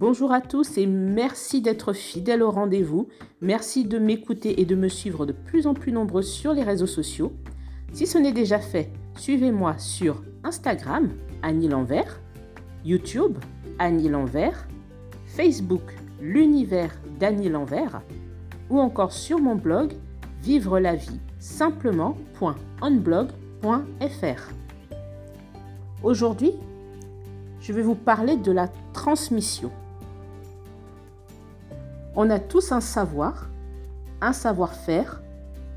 Bonjour à tous et merci d'être fidèles au rendez-vous. Merci de m'écouter et de me suivre de plus en plus nombreux sur les réseaux sociaux. Si ce n'est déjà fait, suivez-moi sur Instagram, Annie L'Envers, YouTube, Annie L'Envers, Facebook, l'univers d'Annie L'Envers, ou encore sur mon blog, vivre la vie simplement.onblog.fr. Aujourd'hui, je vais vous parler de la transmission. On a tous un savoir, un savoir-faire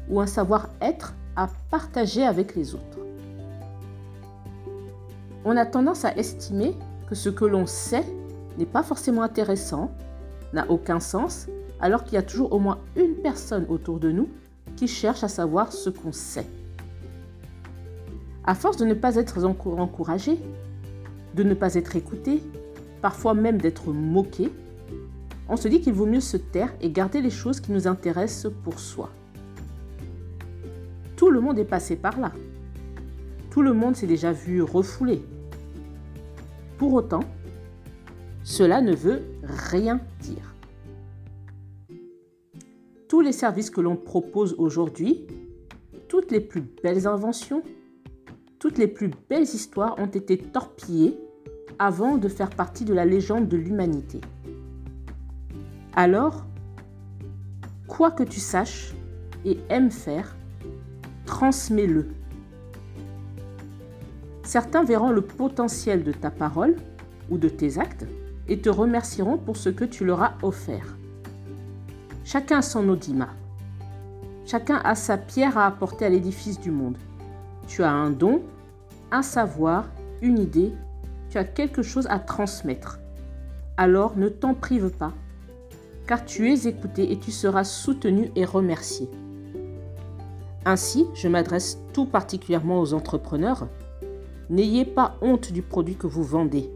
ou un savoir-être à partager avec les autres. On a tendance à estimer que ce que l'on sait n'est pas forcément intéressant, n'a aucun sens, alors qu'il y a toujours au moins une personne autour de nous qui cherche à savoir ce qu'on sait. À force de ne pas être encouragé, de ne pas être écouté, parfois même d'être moqué, on se dit qu'il vaut mieux se taire et garder les choses qui nous intéressent pour soi. Tout le monde est passé par là. Tout le monde s'est déjà vu refoulé. Pour autant, cela ne veut rien dire. Tous les services que l'on propose aujourd'hui, toutes les plus belles inventions, toutes les plus belles histoires ont été torpillées avant de faire partie de la légende de l'humanité. Alors, quoi que tu saches et aimes faire, transmets-le. Certains verront le potentiel de ta parole ou de tes actes et te remercieront pour ce que tu leur as offert. Chacun son audima. Chacun a sa pierre à apporter à l'édifice du monde. Tu as un don, un savoir, une idée, tu as quelque chose à transmettre. Alors ne t'en prive pas, car tu es écouté et tu seras soutenu et remercié. Ainsi, je m'adresse tout particulièrement aux entrepreneurs. N'ayez pas honte du produit que vous vendez.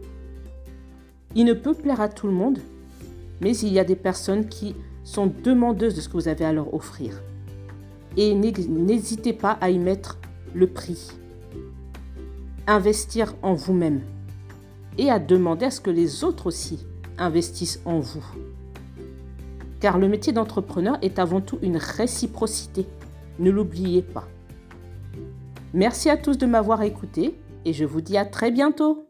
Il ne peut plaire à tout le monde, mais il y a des personnes qui sont demandeuses de ce que vous avez à leur offrir. Et n'hésitez pas à y mettre le prix. Investir en vous-même et à demander à ce que les autres aussi investissent en vous. Car le métier d'entrepreneur est avant tout une réciprocité. Ne l'oubliez pas. Merci à tous de m'avoir écouté et je vous dis à très bientôt.